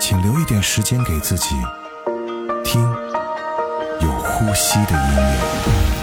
请留一点时间给自己，听有呼吸的音乐。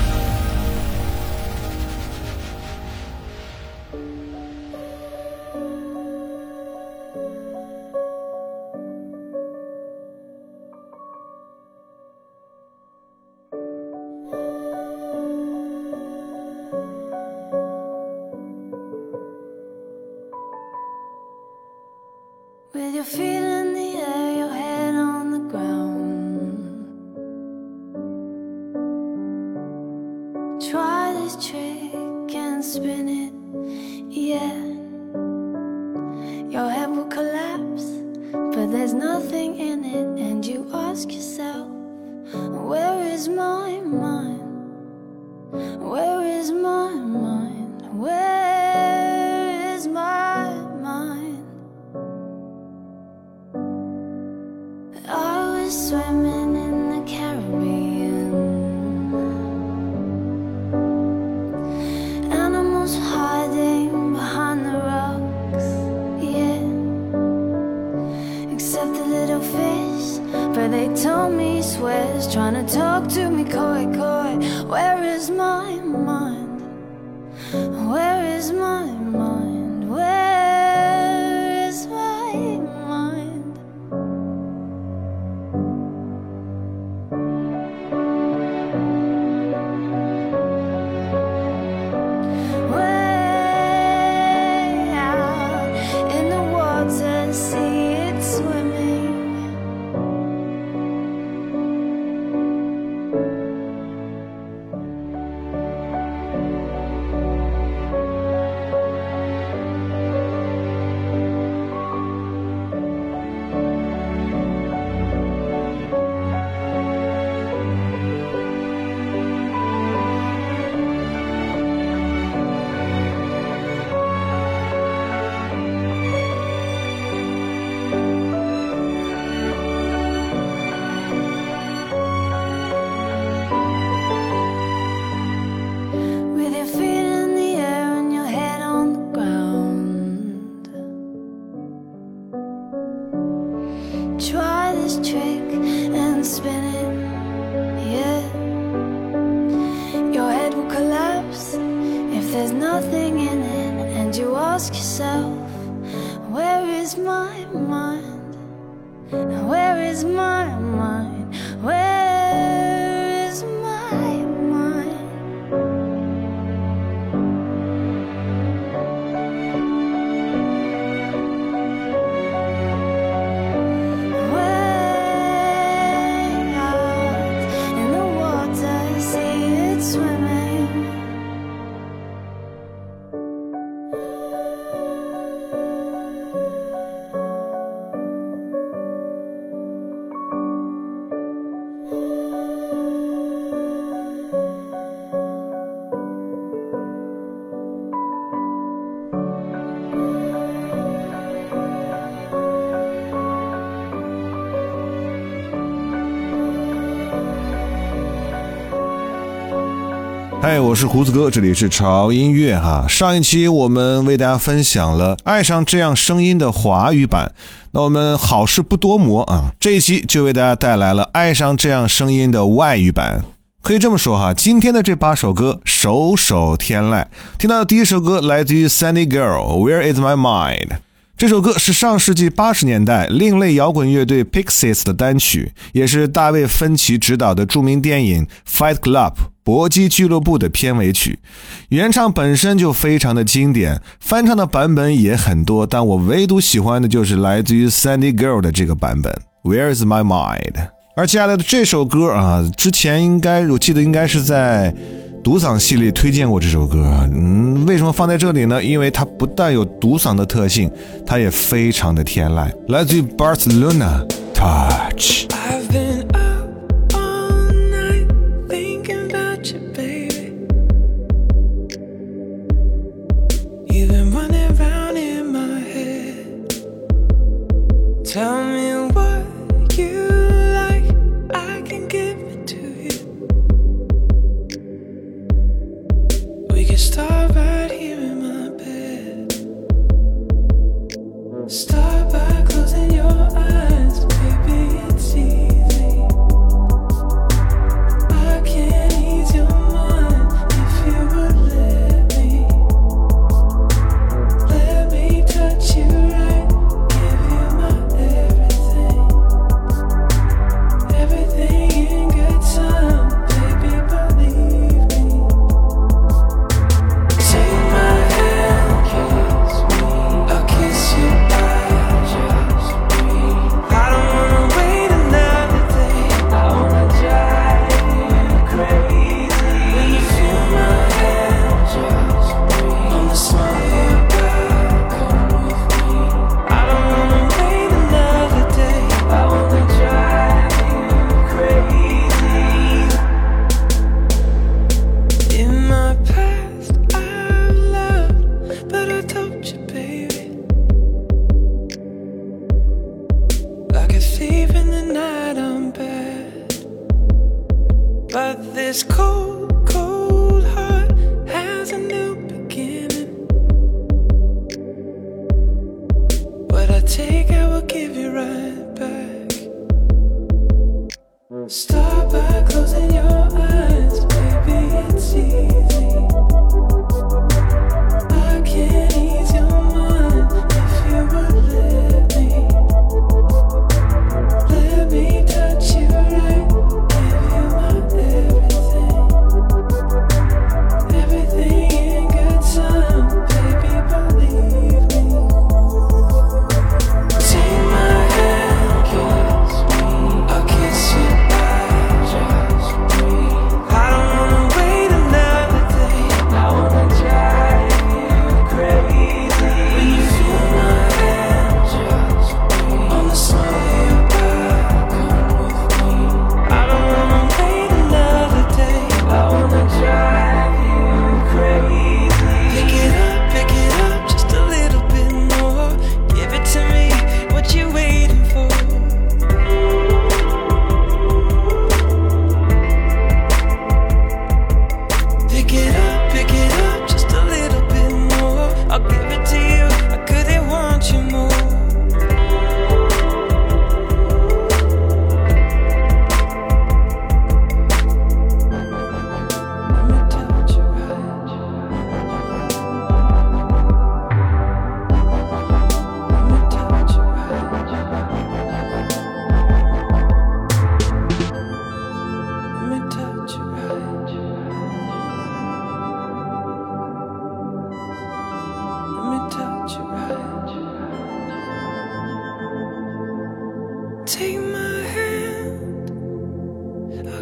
nothing in it, and you ask yourself, Where is my mind? Where is my mind? Where 我是胡子哥，这里是潮音乐哈。上一期我们为大家分享了《爱上这样声音》的华语版，那我们好事不多磨啊，这一期就为大家带来了《爱上这样声音》的外语版。可以这么说哈，今天的这八首歌首首天籁。听到的第一首歌来自于 Sandy Girl，《Where Is My Mind》。这首歌是上世纪八十年代另类摇滚乐队 Pixies 的单曲，也是大卫芬奇执导的著名电影《Fight Club》搏击俱乐部的片尾曲。原唱本身就非常的经典，翻唱的版本也很多，但我唯独喜欢的就是来自于 Sandy Girl 的这个版本。Where Is My Mind？而接下来的这首歌啊，之前应该我记得应该是在。独嗓系列推荐过这首歌，嗯，为什么放在这里呢？因为它不但有独嗓的特性，它也非常的天籁。来自于 Barcelona。Touch。I've been Tell me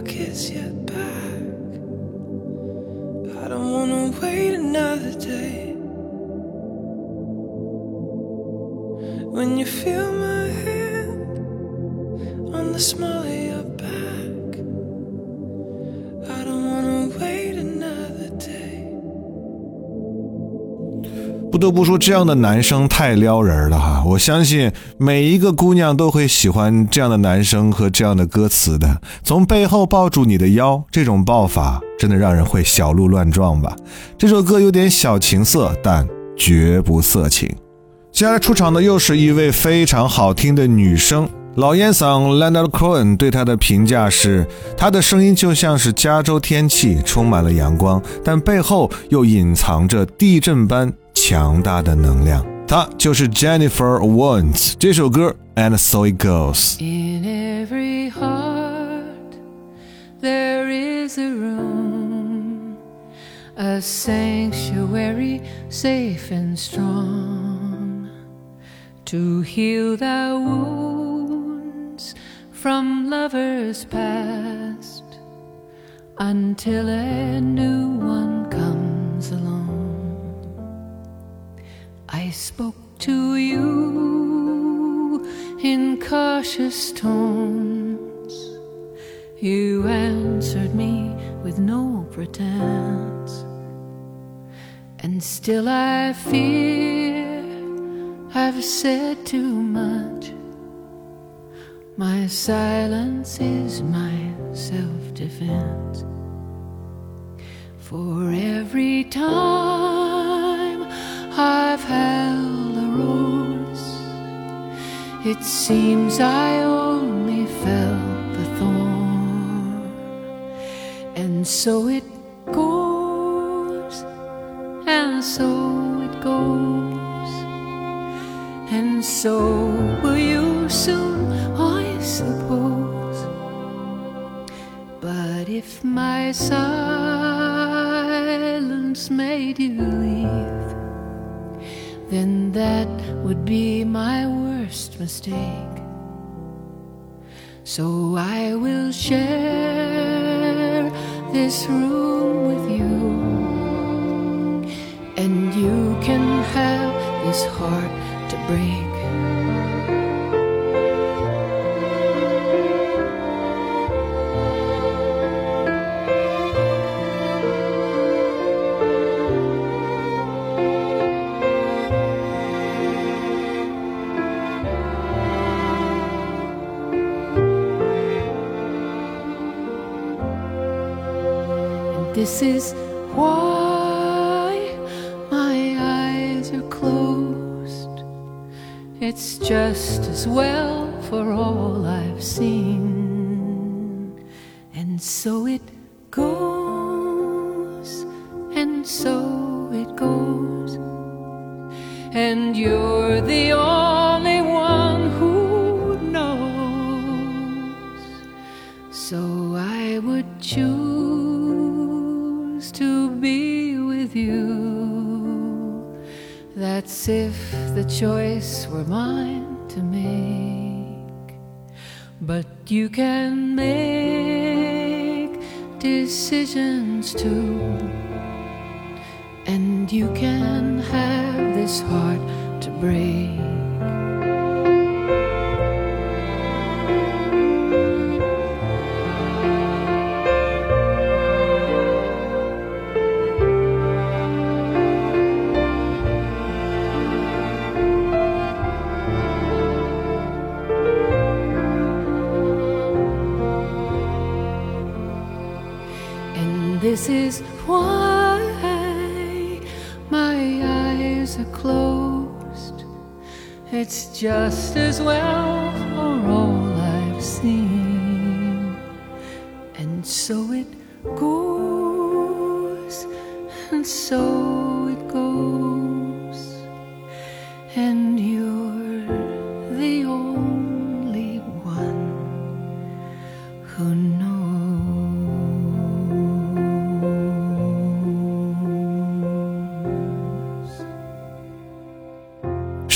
kiss you back. I don't wanna wait another day. When you feel my hand on the smile. 得不说，这样的男生太撩人了哈！我相信每一个姑娘都会喜欢这样的男生和这样的歌词的。从背后抱住你的腰，这种抱法真的让人会小鹿乱撞吧？这首歌有点小情色，但绝不色情。接下来出场的又是一位非常好听的女生，老烟嗓 Leonard Cohen 对她的评价是：她的声音就像是加州天气，充满了阳光，但背后又隐藏着地震般。强大的能量，她就是 Jennifer Warnes。这首歌，And so it goes。In every heart there is a room, a sanctuary safe and strong to heal the wounds from lovers past until a new one Spoke to you in cautious tones. You answered me with no pretense. And still I fear I've said too much. My silence is my self defense. For every time I've held a rose, it seems I only felt the thorn. And so it goes, and so it goes, and so will you soon, I suppose. But if my silence made you leave, then that would be my worst mistake. So I will share this room with you, and you can have this heart to break. This is why my eyes are closed. It's just as well for all I've seen. And so it goes, and so it goes. And you're the only That's if the choice were mine to make. But you can make decisions too. And you can have this heart to break. This is why my eyes are closed. It's just as well for all I've seen. And so it goes, and so it goes.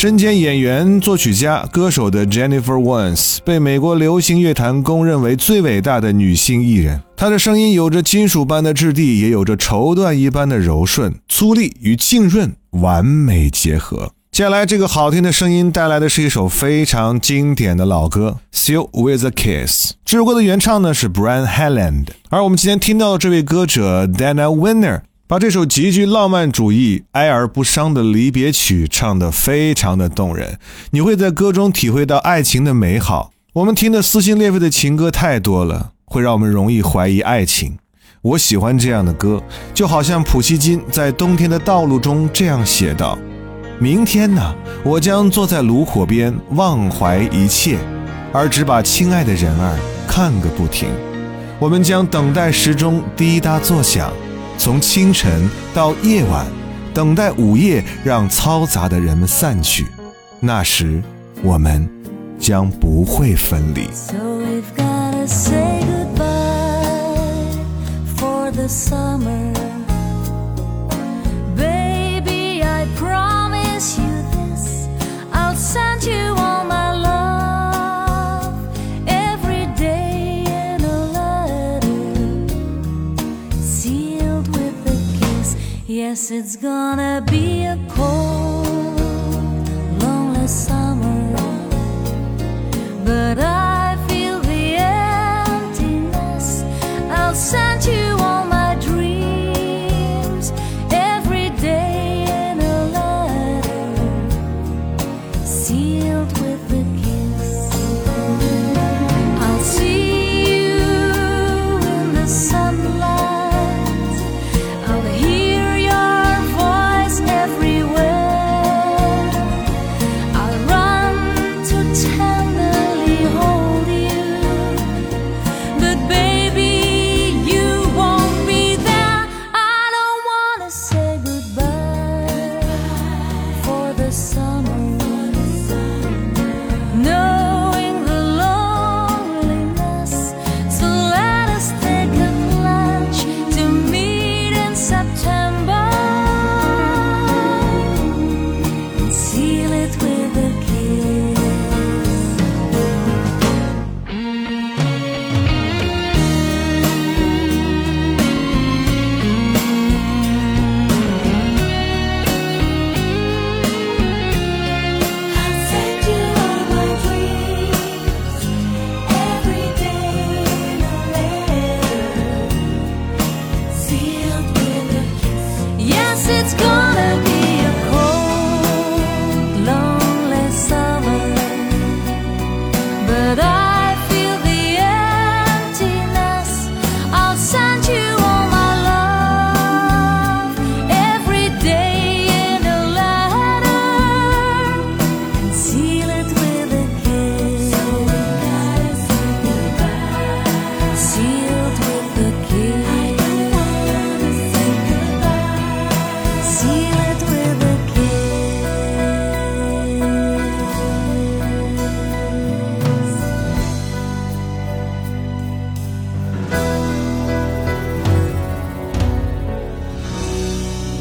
身兼演员、作曲家、歌手的 Jennifer Warnes 被美国流行乐坛公认为最伟大的女性艺人。她的声音有着金属般的质地，也有着绸缎一般的柔顺，粗粝与浸润完美结合。接下来，这个好听的声音带来的是一首非常经典的老歌《Still with a Kiss》。这首歌的原唱呢是 Brian Helland，而我们今天听到的这位歌者 Dana Winner。把这首极具浪漫主义、哀而不伤的离别曲唱得非常的动人，你会在歌中体会到爱情的美好。我们听的撕心裂肺的情歌太多了，会让我们容易怀疑爱情。我喜欢这样的歌，就好像普希金在《冬天的道路》中这样写道：“明天呢，我将坐在炉火边，忘怀一切，而只把亲爱的人儿看个不停。我们将等待时钟滴答作响。”从清晨到夜晚，等待午夜，让嘈杂的人们散去。那时，我们将不会分离。So we've gotta say goodbye for the summer. Yes, it's gonna be a cold, lonely summer.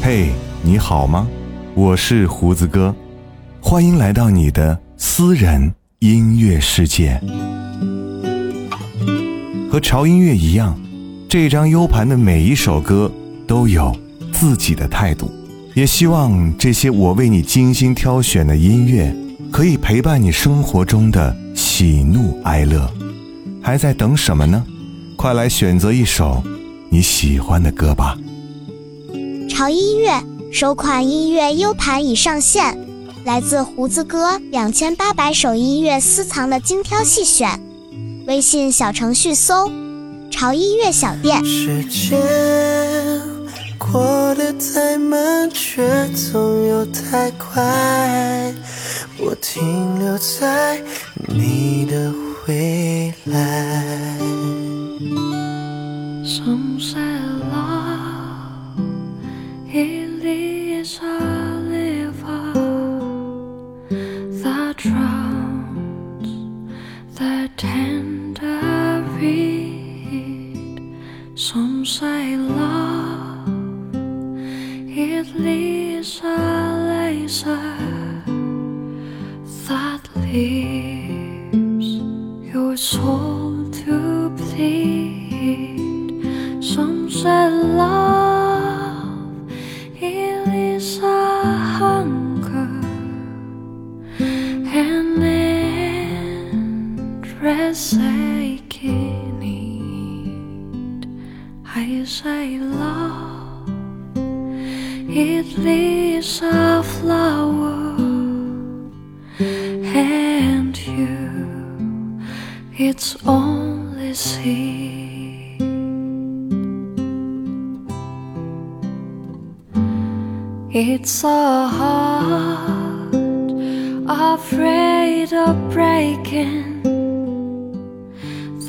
嘿，你好吗？我是胡子哥，欢迎来到你的私人音乐世界。和潮音乐一样，这张 U 盘的每一首歌都有自己的态度。也希望这些我为你精心挑选的音乐，可以陪伴你生活中的喜怒哀乐。还在等什么呢？快来选择一首你喜欢的歌吧！潮音乐首款音乐 U 盘已上线，来自胡子哥两千八百首音乐私藏的精挑细选。微信小程序搜“潮音乐小店时间过得太慢，却总又太快。我停留在你的未来。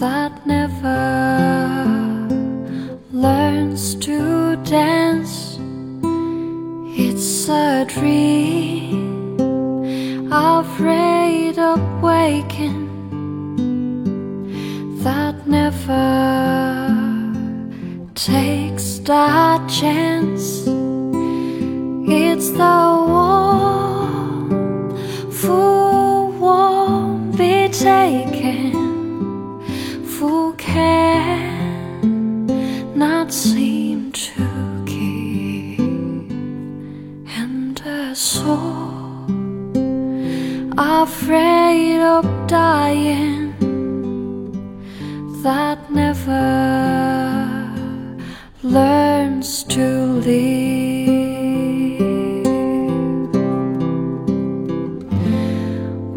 That never learns to dance. It's a dream afraid of waking that never takes that chance.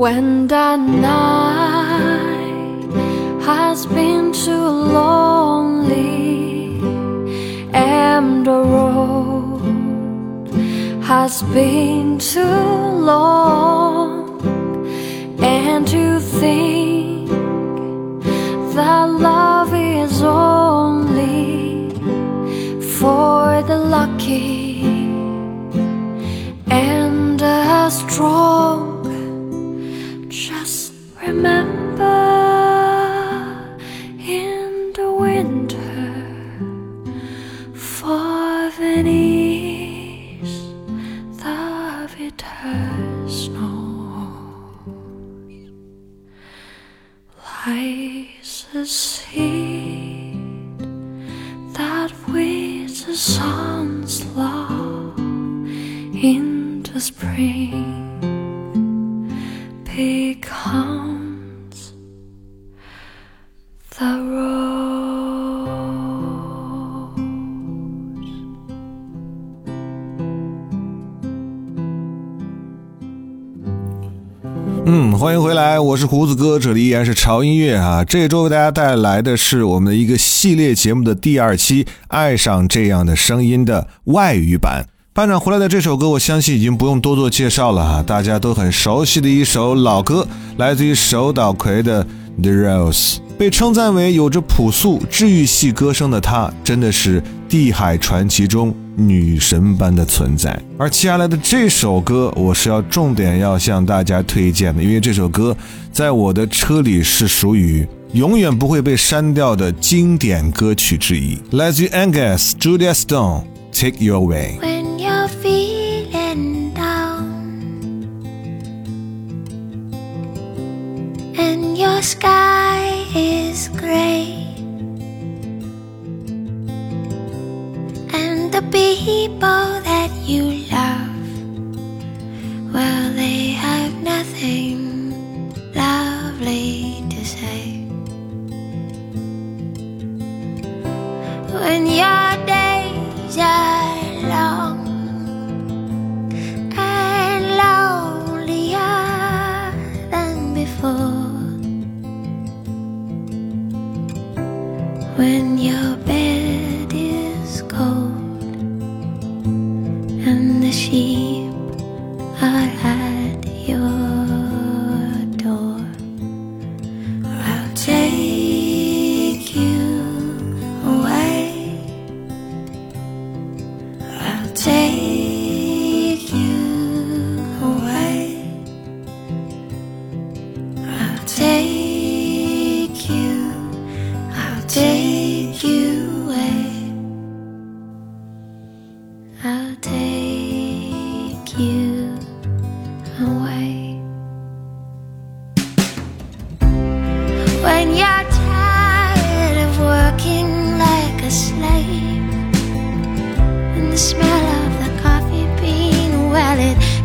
When the night has been too lonely and the road has been too long, and you think that love is only for the lucky and the strong. 嗯，欢迎回来，我是胡子哥，这里依然是潮音乐啊。这周为大家带来的是我们的一个系列节目的第二期《爱上这样的声音》的外语版。班长回来的这首歌，我相信已经不用多做介绍了哈，大家都很熟悉的一首老歌，来自于手岛葵的《The Rose》。被称赞为有着朴素治愈系歌声的她，真的是地海传奇中女神般的存在。而接下来的这首歌，我是要重点要向大家推荐的，因为这首歌在我的车里是属于永远不会被删掉的经典歌曲之一，来自于 Angus Julia Stone，《Take Your Way》。Sky is gray and the people that you love well they have nothing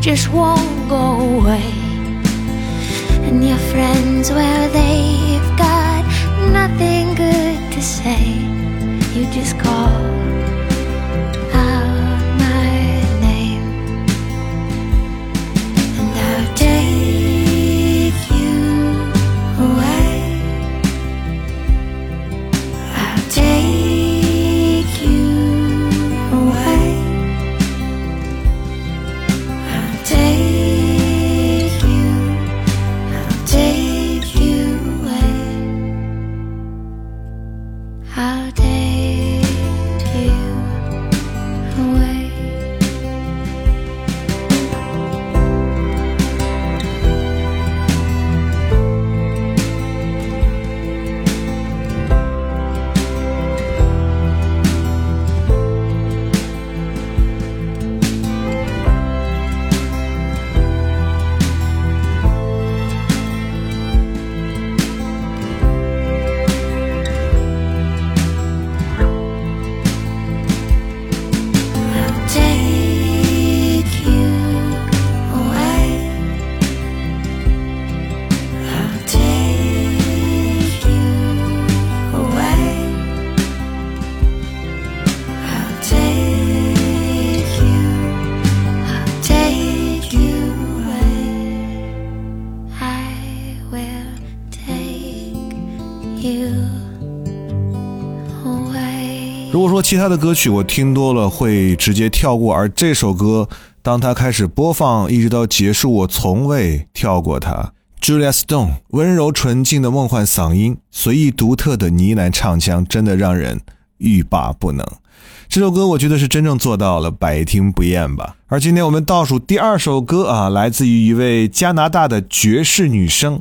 just won't go away. And your friends, well, they've got nothing good to say. You just call 其他的歌曲我听多了会直接跳过，而这首歌当它开始播放一直到结束，我从未跳过它。Julia Stone 温柔纯净的梦幻嗓音，随意独特的呢喃唱腔，真的让人欲罢不能。这首歌我觉得是真正做到了百听不厌吧。而今天我们倒数第二首歌啊，来自于一位加拿大的爵士女声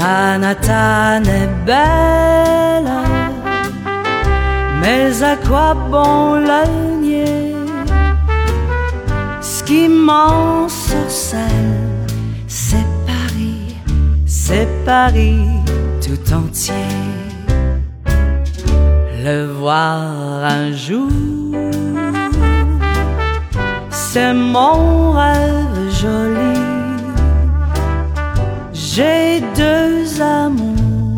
Manhattan est belle, mais à quoi bon le nier? Ce qui m'en sorcelle, c'est Paris, c'est Paris tout entier. Le voir un jour, c'est mon rêve joli. J'ai deux amours,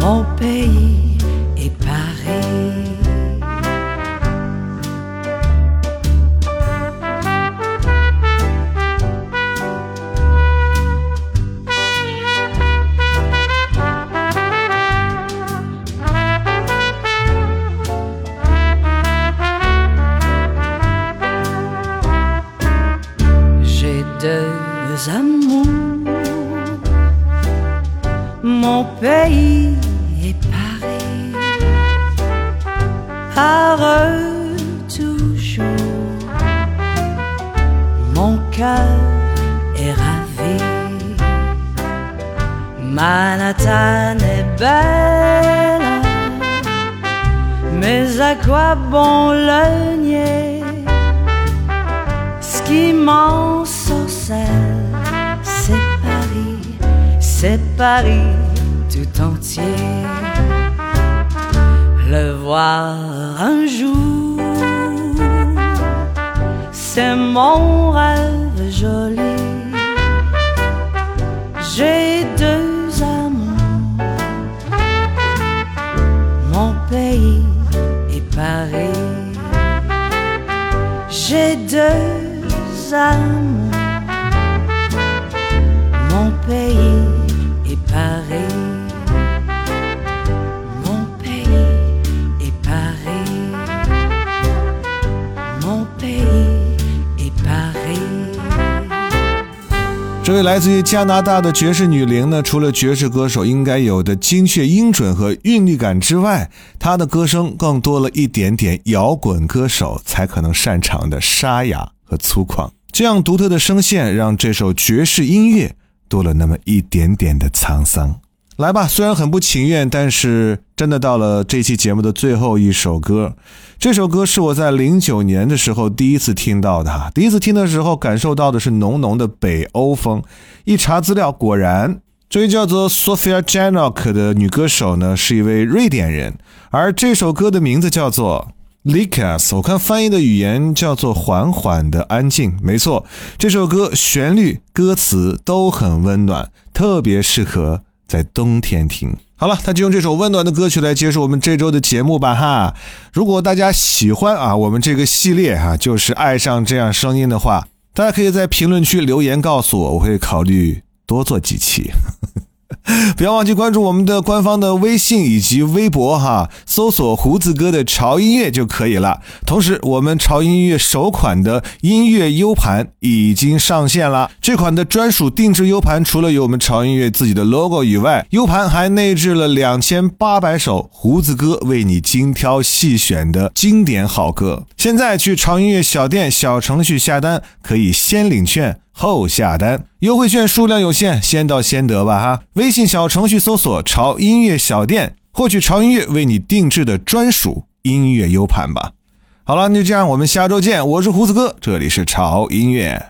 mon pays c'est mon rêve joli. J'ai deux amours, mon pays et Paris. J'ai deux amours, 这位来自于加拿大的爵士女伶呢，除了爵士歌手应该有的精确音准和韵律感之外，她的歌声更多了一点点摇滚歌手才可能擅长的沙哑和粗犷。这样独特的声线，让这首爵士音乐多了那么一点点的沧桑。来吧，虽然很不情愿，但是真的到了这期节目的最后一首歌。这首歌是我在零九年的时候第一次听到的哈，第一次听的时候感受到的是浓浓的北欧风。一查资料，果然这位叫做 Sophia Janok 的女歌手呢是一位瑞典人，而这首歌的名字叫做。Likas，我看翻译的语言叫做“缓缓的安静”，没错，这首歌旋律、歌词都很温暖，特别适合在冬天听。好了，那就用这首温暖的歌曲来结束我们这周的节目吧哈。如果大家喜欢啊我们这个系列哈、就是爱上这样声音的话，大家可以在评论区留言告诉我，我会考虑多做几期。不要忘记关注我们的官方的微信以及微博哈，搜索“胡子哥的潮音乐”就可以了。同时，我们潮音乐首款的音乐 U 盘已经上线了。这款的专属定制 U 盘，除了有我们潮音乐自己的 logo 以外，U 盘还内置了两千八百首胡子哥为你精挑细选的经典好歌。现在去潮音乐小店小程序下单，可以先领券。后下单，优惠券数量有限，先到先得吧哈！微信小程序搜索“潮音乐小店”，获取潮音乐为你定制的专属音乐 U 盘吧。好了，那就这样，我们下周见。我是胡子哥，这里是潮音乐。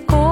de.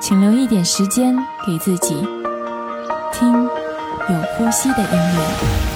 请留一点时间给自己，听有呼吸的音乐。